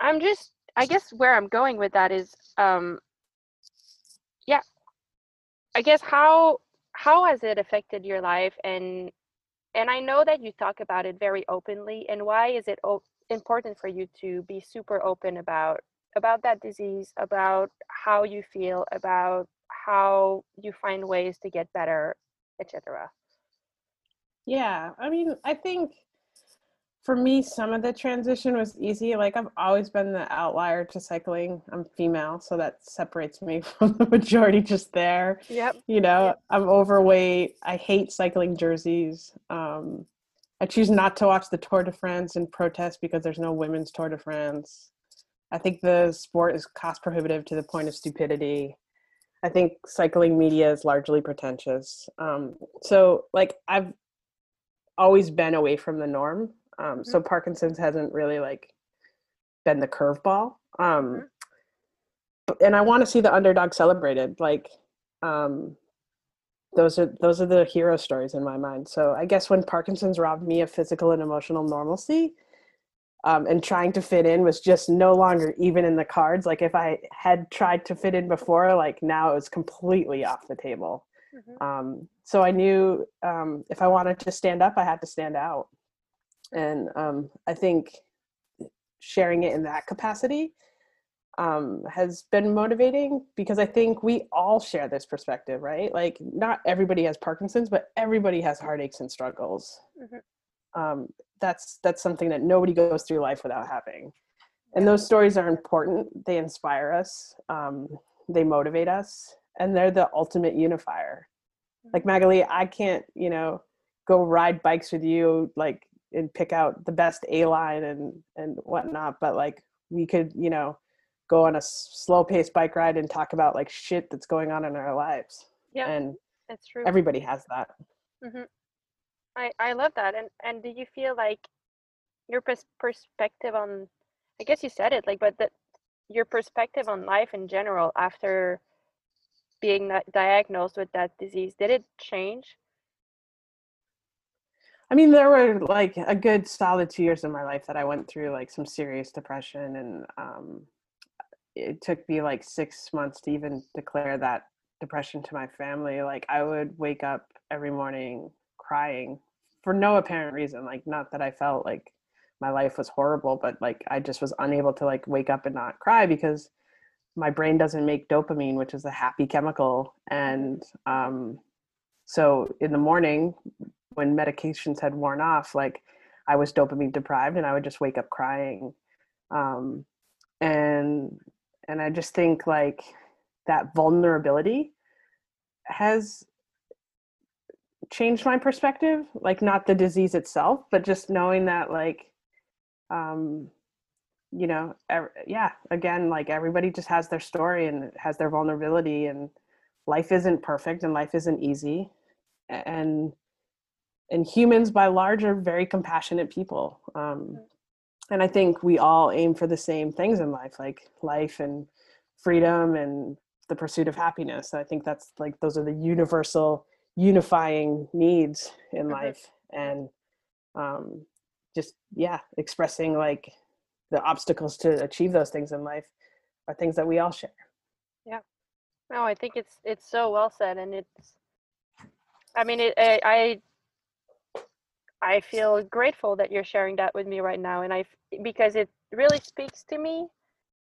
i'm just i guess where i'm going with that is um yeah i guess how how has it affected your life and and i know that you talk about it very openly and why is it o- important for you to be super open about about that disease about how you feel about how you find ways to get better etc yeah, I mean, I think for me, some of the transition was easy. Like I've always been the outlier to cycling. I'm female, so that separates me [LAUGHS] from the majority just there. Yep. You know, yep. I'm overweight. I hate cycling jerseys. Um, I choose not to watch the Tour de France in protest because there's no women's Tour de France. I think the sport is cost prohibitive to the point of stupidity. I think cycling media is largely pretentious. Um, so, like, I've always been away from the norm. Um, mm-hmm. So Parkinson's hasn't really like been the curveball. Um, mm-hmm. and I want to see the underdog celebrated. Like um, those are those are the hero stories in my mind. So I guess when Parkinson's robbed me of physical and emotional normalcy, um, and trying to fit in was just no longer even in the cards. Like if I had tried to fit in before, like now it was completely off the table. Mm-hmm. Um, so I knew um, if I wanted to stand up, I had to stand out. And um, I think sharing it in that capacity um, has been motivating because I think we all share this perspective, right? Like, not everybody has Parkinson's, but everybody has heartaches and struggles. Mm-hmm. Um, that's that's something that nobody goes through life without having. And those stories are important. They inspire us. Um, they motivate us and they're the ultimate unifier like mm-hmm. magali i can't you know go ride bikes with you like and pick out the best a line and and whatnot but like we could you know go on a slow paced bike ride and talk about like shit that's going on in our lives yeah and that's true everybody has that mm-hmm. I, I love that. And and do you feel like your pers- perspective on I guess you said it like but that your perspective on life in general after being diagnosed with that disease did it change? I mean, there were like a good solid two years in my life that I went through like some serious depression, and um, it took me like six months to even declare that depression to my family. Like, I would wake up every morning crying for no apparent reason. Like, not that I felt like my life was horrible, but like I just was unable to like wake up and not cry because my brain doesn't make dopamine, which is a happy chemical, and um, so in the morning when medications had worn off, like I was dopamine deprived and I would just wake up crying. Um, and and I just think like that vulnerability has changed my perspective like not the disease itself but just knowing that like um you know er- yeah again like everybody just has their story and has their vulnerability and life isn't perfect and life isn't easy and and humans by large are very compassionate people um, and i think we all aim for the same things in life like life and freedom and the pursuit of happiness. I think that's like those are the universal unifying needs in mm-hmm. life and um, just yeah expressing like the obstacles to achieve those things in life are things that we all share. Yeah. No i think it's it's so well said and it's i mean it, I I feel grateful that you're sharing that with me right now, and I because it really speaks to me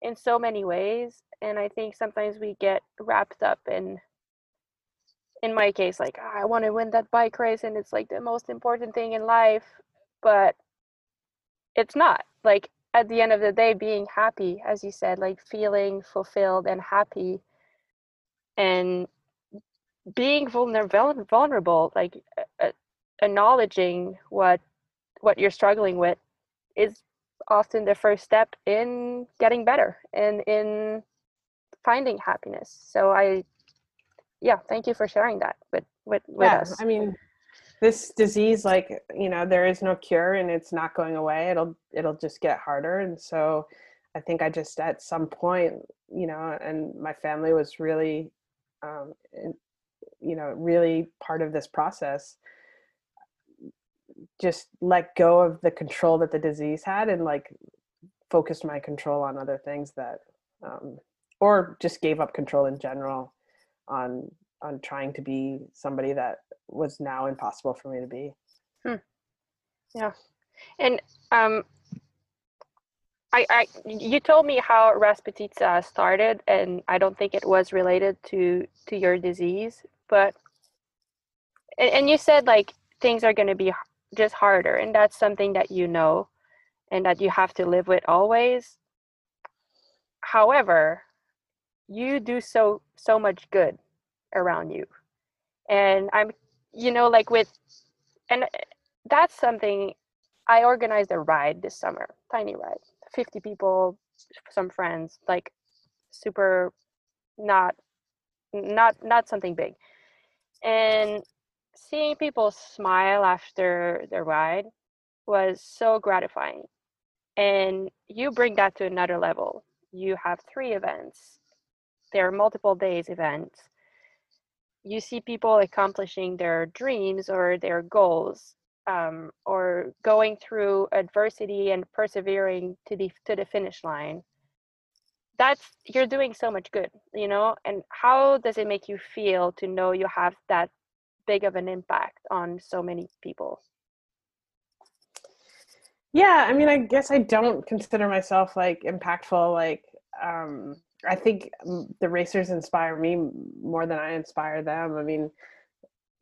in so many ways, and I think sometimes we get wrapped up in in my case like oh, I want to win that bike race and it's like the most important thing in life, but it's not. Like at the end of the day being happy as you said, like feeling fulfilled and happy and being vulnerable vulnerable like uh, acknowledging what what you're struggling with is often the first step in getting better and in finding happiness. So i yeah thank you for sharing that with with, with yeah, us. I mean this disease like you know there is no cure and it's not going away. It'll it'll just get harder. And so i think i just at some point you know and my family was really um you know really part of this process just let go of the control that the disease had and like focused my control on other things that um, or just gave up control in general on on trying to be somebody that was now impossible for me to be hmm. yeah and um I, I you told me how Rasputitsa started and I don't think it was related to to your disease but and, and you said like things are going to be just harder and that's something that you know and that you have to live with always. However you do so so much good around you. And i'm you know like with and eh, that's something i organized a ride this summer tiny ride 50 people some friends like super not not not something big. And seeing people smile after the ride was so gratifying. And you bring that to another level. You have three events, there are multiple days events. You see people accomplishing their dreams or their goals, um, or going through adversity and persevering to the to the finish line. That's you're doing so much good, you know. And how does it make you feel to know you have that big of an impact on so many people. Yeah i mean i guess i don't consider myself like impactful like um i think the racers inspire me more than i inspire them. I mean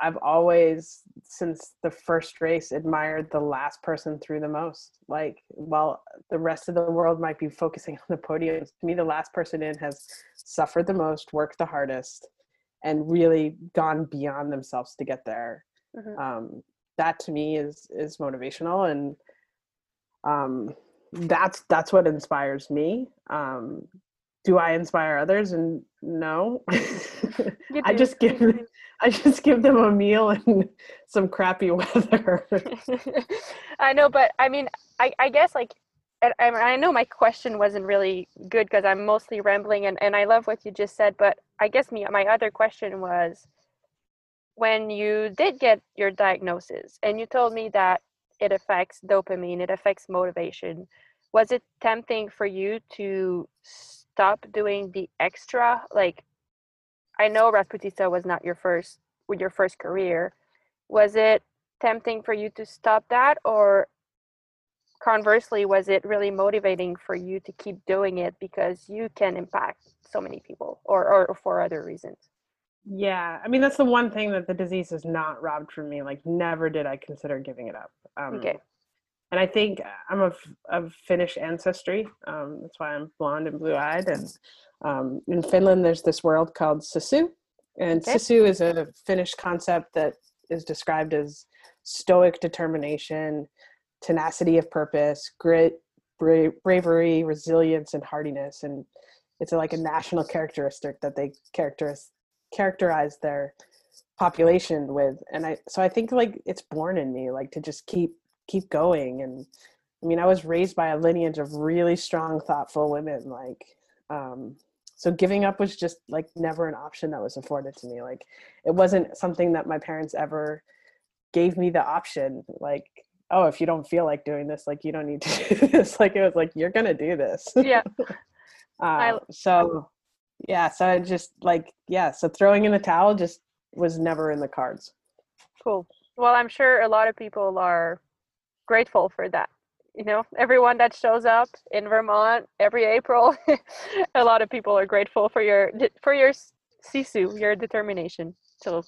i've always since the first race admired the last person through the most. Like while the rest of the world might be focusing [LAUGHS] on the podiums to me the last person in has suffered the most worked the hardest and really gone beyond themselves to get there. Mm-hmm. um, that to me is is motivational and um, that's that's what inspires me. Um, do i inspire others? And no. [LAUGHS] I just give [LAUGHS] I just give them a meal and [LAUGHS] some crappy weather. I know, but I mean, I, I guess like, I, I know my question wasn't really good because I'm mostly rambling and, and I love what you just said, but I guess me, my other question was when you did get your diagnosis and you told me that it affects dopamine, it affects motivation, was it tempting for you to stop doing the extra like I know Rasputitsa was not your first with your first career. Was it tempting for you to stop that or conversely was it really motivating for you to keep doing it because you can impact so many people or, or for other reasons? Yeah, I mean that's the one thing that the disease has not robbed from me. Like never did I consider giving it up. Um, okay. And I think I'm of of Finnish ancestry. Um, that's why I'm blonde and blue eyed, and um, in Finland, there's this world called sisu, and okay. sisu is a Finnish concept that is described as stoic determination, tenacity of purpose, grit, bra- bravery, resilience, and hardiness. And it's like a national characteristic that they characterize characterize their population with. And I so I think like it's born in me, like to just keep keep going. And I mean, I was raised by a lineage of really strong, thoughtful women, like um, so giving up was just like never an option that was afforded to me like it wasn't something that my parents ever gave me the option like oh if you don't feel like doing this like you don't need to [LAUGHS] do this. Like it was like you're gonna do this. Yeah. [LAUGHS] Uh, I, so yeah so i just like yeah so throwing in the towel just was never in the cards. Cool. Well i'm sure a lot of people are grateful for that you know? Everyone that shows up in vermont every april [LAUGHS] a lot of people are grateful for your for your sisu your determination. So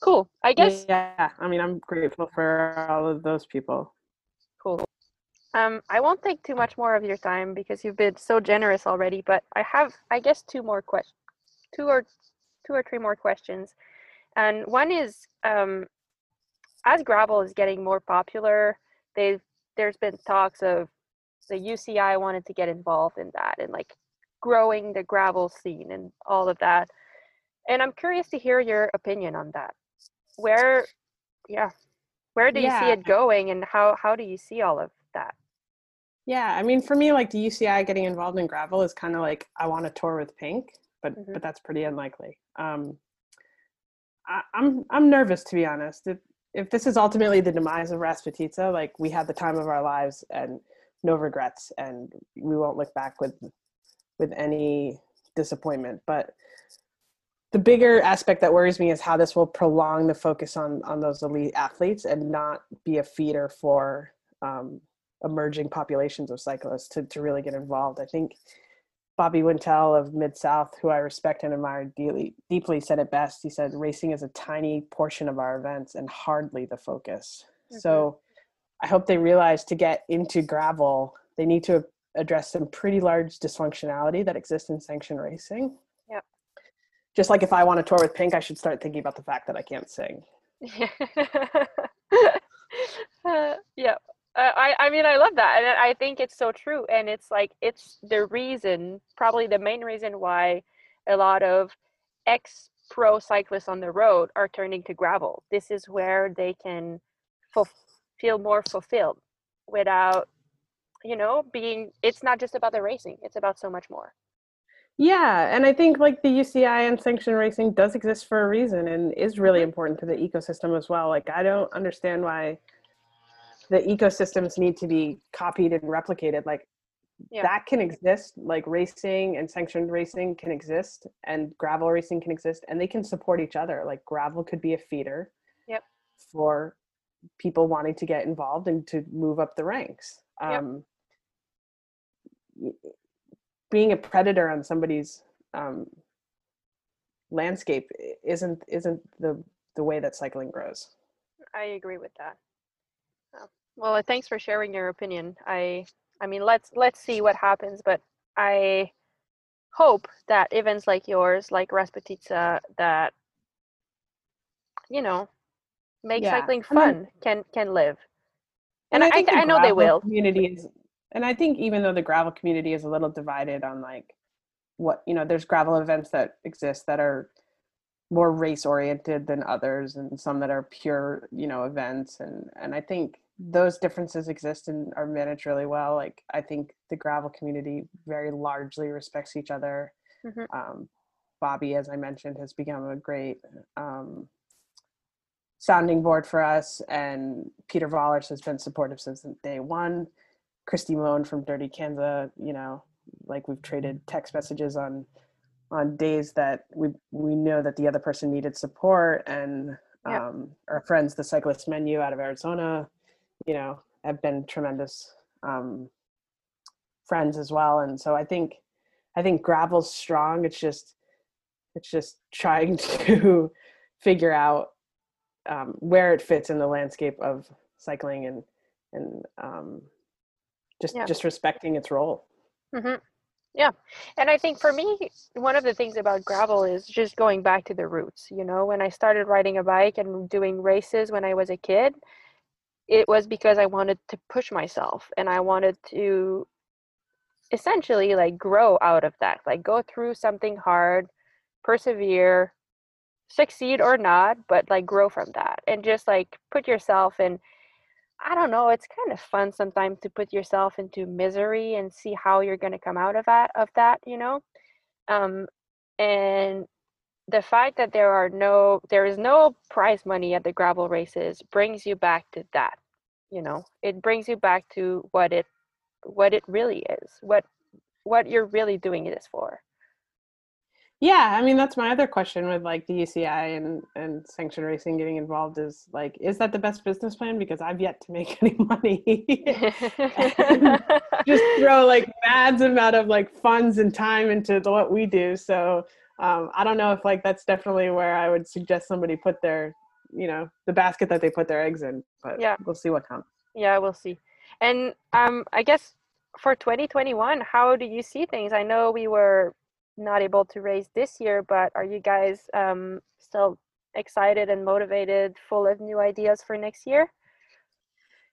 cool i guess yeah i mean i'm grateful for all of those people cool um i won't take too much more of your time because you've been so generous already but i have i guess two more questions two or two or three more questions and one is um as gravel is getting more popular they've there's been talks of the UCI wanted to get involved in that and like growing the gravel scene and all of that. And I'm curious to hear your opinion on that. Where, yeah, where do yeah. you see it going, and how how do you see all of that? Yeah, I mean, for me, like the UCI getting involved in gravel is kind of like I want to tour with Pink, but mm-hmm. but that's pretty unlikely. Um, I, I'm I'm nervous to be honest. if if this is ultimately the demise of Rasputitsa, like we had the time of our lives and no regrets, and we won't look back with with any disappointment. But the bigger aspect that worries me is how this will prolong the focus on on those elite athletes and not be a feeder for um, emerging populations of cyclists to, to really get involved. I think Bobby Wintle of Mid South, who I respect and admire deeply, deeply, said it best. He said, "Racing is a tiny portion of our events and hardly the focus." Mm-hmm. So, I hope they realize to get into gravel, they need to address some pretty large dysfunctionality that exists in sanctioned racing. Just like if I want to tour with Pink, I should start thinking about the fact that I can't sing. uh, [LAUGHS] yeah. Uh, I, I mean, I love that. And I think it's so true. And it's like, it's the reason, probably the main reason why a lot of ex pro cyclists on the road are turning to gravel. This is where they can feel more fulfilled without, you know, being, it's not just about the racing, it's about so much more. Yeah, and I think like the UCI and sanctioned racing does exist for a reason and is really important to the ecosystem as well. Like I don't understand why the ecosystems need to be copied and replicated like yeah. that can exist like racing and sanctioned racing can exist and gravel racing can exist and they can support each other like gravel could be a feeder yep. for people wanting to get involved and to move up the ranks um, yep. Being a predator on somebody's um, landscape isn't isn't the the way that cycling grows i agree with that well, uh, thanks for sharing your opinion. I I mean, let's let's see what happens, but I hope that events like yours, like Rasputitsa, that you know, make yeah. cycling fun, can can live. And, and I, I, I know they will. Community is, and I think even though the gravel community is a little divided on like what you know, there's gravel events that exist that are more race oriented than others and some that are pure you know events. And and i think those differences exist and are managed really well. Like i think the gravel community very largely respects each other. Mm-hmm. um, bobby as i mentioned has become a great um, sounding board for us. And peter vollers has been supportive since day one kristi mohn from dirty kanza you know like we've traded text messages on on days that we we know that the other person needed support and yep. um, our friends the cyclist menu out of arizona you know have been tremendous um, friends as well. And so i think i think gravel's strong. It's just it's just trying [LAUGHS] to figure out um, where it fits in the landscape of cycling and and um, just yeah. just respecting its role mm-hmm. Yeah. And I think for me, one of the things about gravel is just going back to the roots. You know, when I started riding a bike and doing races when I was a kid, it was because I wanted to push myself and I wanted to essentially like grow out of that, like go through something hard, persevere, succeed or not, but like grow from that and just like put yourself in I don't know, it's kind of fun sometimes to put yourself into misery and see how you're going to come out of that of that, you know. Um and the fact that there are no there is no prize money at the gravel races brings you back to that. You know, it brings you back to what it what it really is. What what you're really doing this for. Yeah, I mean that's my other question with like the UCI and and sanctioned racing getting involved is like, is that the best business plan? Because I've yet to make [LAUGHS] any money. just throw like [LAUGHS] mad amount of like funds and time into the, what we do. So um, I don't know if like that's definitely where I would suggest somebody put their, you know, the basket that they put their eggs in. But yeah, we'll see what comes. Yeah, we'll see. And um, I guess for 2021, how do you see things? I know we were not able to raise this year, but are you guys um, still excited and motivated, full of new ideas for next year?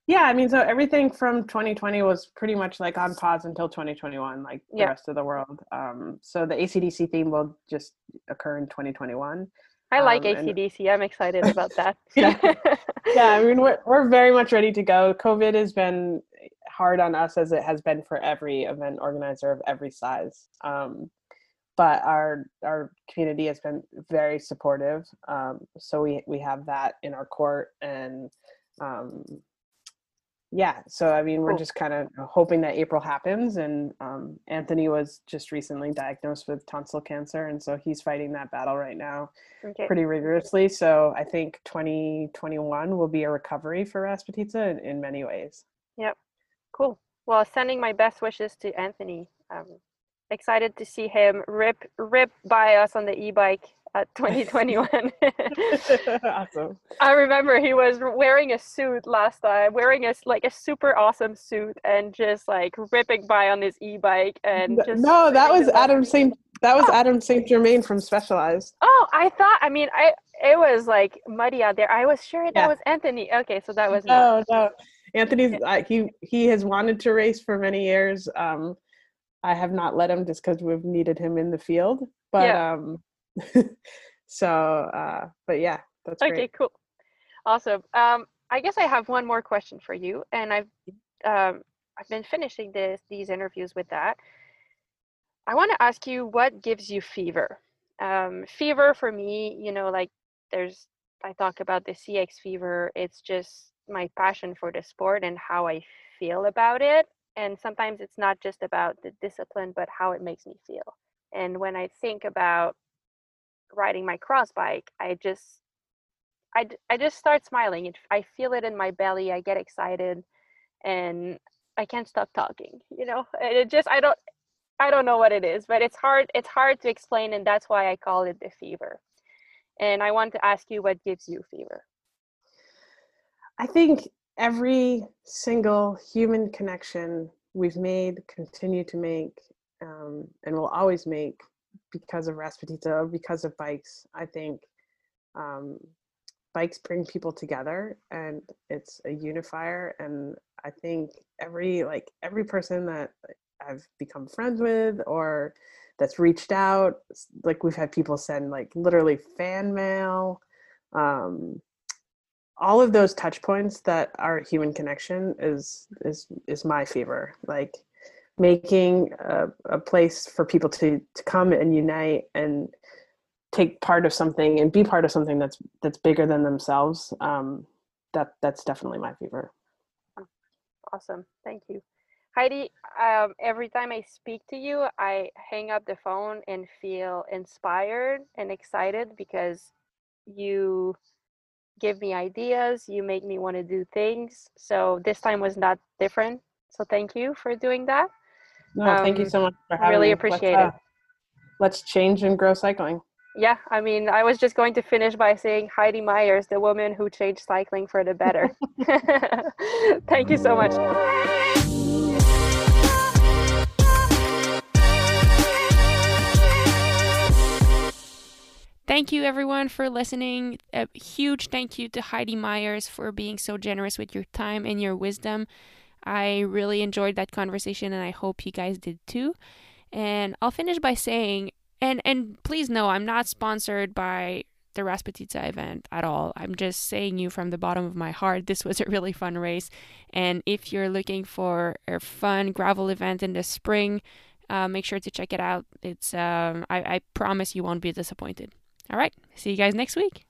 Yeah, I mean, so everything from 2020 was pretty much like on pause until 2021, like the yeah. rest of the world. Um, so the ACDC theme will just occur in 2021. I like um, ACDC. And... I'm excited about [LAUGHS] that. yeah. [LAUGHS] yeah, I mean, we're, we're very much ready to go. COVID has been hard on us as it has been for every event organizer of every size. Um, but our our community has been very supportive. Um, so we we have that in our court, and um, yeah. So I mean, we're just kind of hoping that April happens. And um, Anthony was just recently diagnosed with tonsil cancer, and so he's fighting that battle right now okay. pretty rigorously. So I think 2021 will be a recovery for Rasputitsa in, in many ways. Yep. Cool. Well, sending my best wishes to Anthony. Excited to see him rip rip by us on the e-bike at [LAUGHS] 2021. [LAUGHS] awesome. I remember he was wearing a suit last time, wearing a like a super awesome suit, and just like ripping by on his e-bike and just. No, that was Adam Saint. That was oh. Adam Saint Germain from Specialized. Oh, I thought. I mean, I it was like muddy out there. I was sure that yeah. was Anthony. Okay, so that was. No, not. no. Anthony's uh, he he has wanted to race for many years. Um, I have not let him just because we've needed him in the field. But yeah. um [LAUGHS] so uh but yeah, that's okay, great. cool. Awesome. Um I guess I have one more question for you and I've um I've been finishing this these interviews with that. I want to ask you what gives you fever. Um fever for me, you know, like there's I talk about the CX fever. It's just my passion for the sport and how I feel about it and sometimes it's not just about the discipline but how it makes me feel. And when i think about riding my cross bike i just i, I just start smiling i feel it in my belly i get excited and i can't stop talking you know? [LAUGHS] It just i don't i don't know what it is but it's hard it's hard to explain and that's why i call it the fever. And i want to ask you what gives you fever? I think every single human connection we've made, continue to make, um, and will always make because of Rasputitsa or because of bikes. I think um, bikes bring people together and it's a unifier. And I think every like every person that I've become friends with or that's reached out. Like we've had people send like literally fan mail. Um, all of those touch points that are human connection is is is my fever. Like making a, a place for people to to come and unite and take part of something and be part of something that's that's bigger than themselves. Um, that that's definitely my fever. Awesome, thank you. Heidi, um, every time I speak to you, I hang up the phone and feel inspired and excited because you give me ideas, you make me want to do things. So this time was not different. So thank you for doing that. No, um, thank you um, so much for having really me. appreciate let's, uh, it. let's change and grow cycling. Yeah, I mean, I was just going to finish by saying Heidi Myers, the woman who changed cycling for the better. [LAUGHS] thank you so much. Thank you, everyone, for listening. A huge thank you to Heidi Myers for being so generous with your time and your wisdom. I really enjoyed that conversation, and I hope you guys did too. And I'll finish by saying, and and please know, I'm not sponsored by the Rasputitsa event at all. I'm just saying you from the bottom of my heart, this was a really fun race. And if you're looking for a fun gravel event in the spring, uh, make sure to check it out. It's um, I, I promise you won't be disappointed. All right. See you guys next week.